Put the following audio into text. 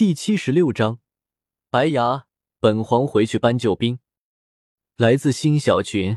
第七十六章。白牙本皇回去搬救兵。来自新小群。